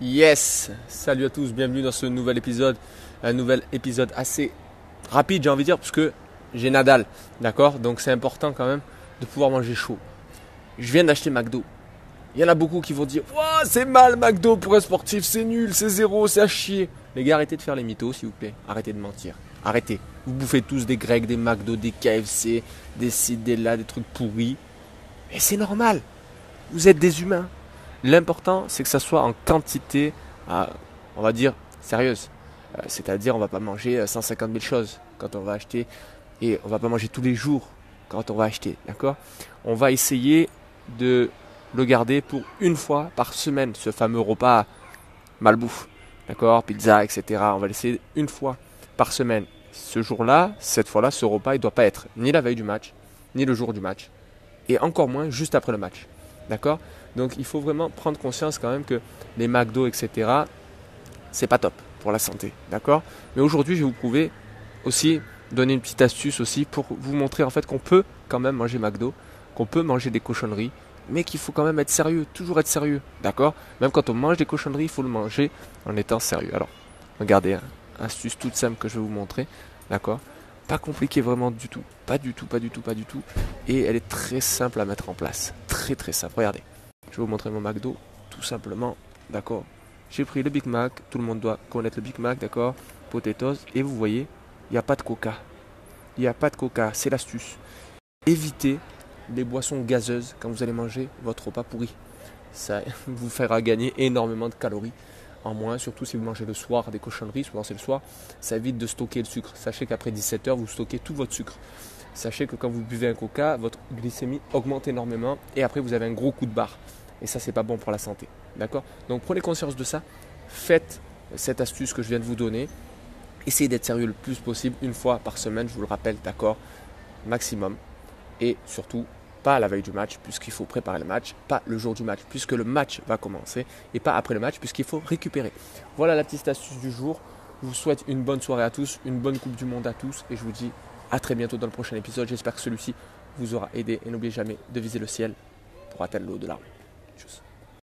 Yes Salut à tous, bienvenue dans ce nouvel épisode. Un nouvel épisode assez rapide, j'ai envie de dire, parce que j'ai Nadal. D'accord? Donc c'est important quand même de pouvoir manger chaud. Je viens d'acheter McDo. Il y en a beaucoup qui vont dire Ouah, c'est mal McDo pour un sportif, c'est nul, c'est zéro, c'est à chier. Les gars, arrêtez de faire les mythos, s'il vous plaît. Arrêtez de mentir. Arrêtez. Vous bouffez tous des grecs, des McDo, des KFC, des cides, des là, des trucs pourris. Et c'est normal. Vous êtes des humains. L'important, c'est que ça soit en quantité, on va dire, sérieuse. Euh, c'est-à-dire, on va pas manger 150 000 choses quand on va acheter. Et on va pas manger tous les jours quand on va acheter. D'accord? On va essayer de le garder pour une fois par semaine, ce fameux repas malbouffe. D'accord? Pizza, etc. On va laisser une fois par semaine. Ce jour-là, cette fois-là, ce repas, il ne doit pas être ni la veille du match, ni le jour du match. Et encore moins juste après le match. D'accord? Donc il faut vraiment prendre conscience quand même que les McDo, etc., c'est pas top pour la santé. D'accord? Mais aujourd'hui, je vais vous prouver aussi, donner une petite astuce aussi pour vous montrer en fait qu'on peut quand même manger McDo, qu'on peut manger des cochonneries, mais qu'il faut quand même être sérieux, toujours être sérieux. D'accord? Même quand on mange des cochonneries, il faut le manger en étant sérieux. Alors, regardez, hein, astuce toute simple que je vais vous montrer. D'accord? Pas compliqué vraiment du tout. Pas du tout, pas du tout, pas du tout. Et elle est très simple à mettre en place. Très très simple. Regardez. Je vais vous montrer mon McDo. Tout simplement. D'accord J'ai pris le Big Mac. Tout le monde doit connaître le Big Mac. D'accord Potatoes. Et vous voyez, il n'y a pas de coca. Il n'y a pas de coca. C'est l'astuce. Évitez les boissons gazeuses quand vous allez manger votre repas pourri. Ça vous fera gagner énormément de calories en moins, surtout si vous mangez le soir des cochonneries, souvent c'est le soir, ça évite de stocker le sucre. Sachez qu'après 17h, vous stockez tout votre sucre. Sachez que quand vous buvez un coca, votre glycémie augmente énormément et après vous avez un gros coup de barre. Et ça, c'est pas bon pour la santé. D'accord? Donc prenez conscience de ça. Faites cette astuce que je viens de vous donner. Essayez d'être sérieux le plus possible, une fois par semaine, je vous le rappelle, d'accord? Maximum. Et surtout, pas la veille du match, puisqu'il faut préparer le match, pas le jour du match, puisque le match va commencer, et pas après le match, puisqu'il faut récupérer. Voilà la petite astuce du jour. Je vous souhaite une bonne soirée à tous, une bonne Coupe du Monde à tous, et je vous dis à très bientôt dans le prochain épisode. J'espère que celui-ci vous aura aidé, et n'oubliez jamais de viser le ciel pour atteindre l'au-delà. Tchuss.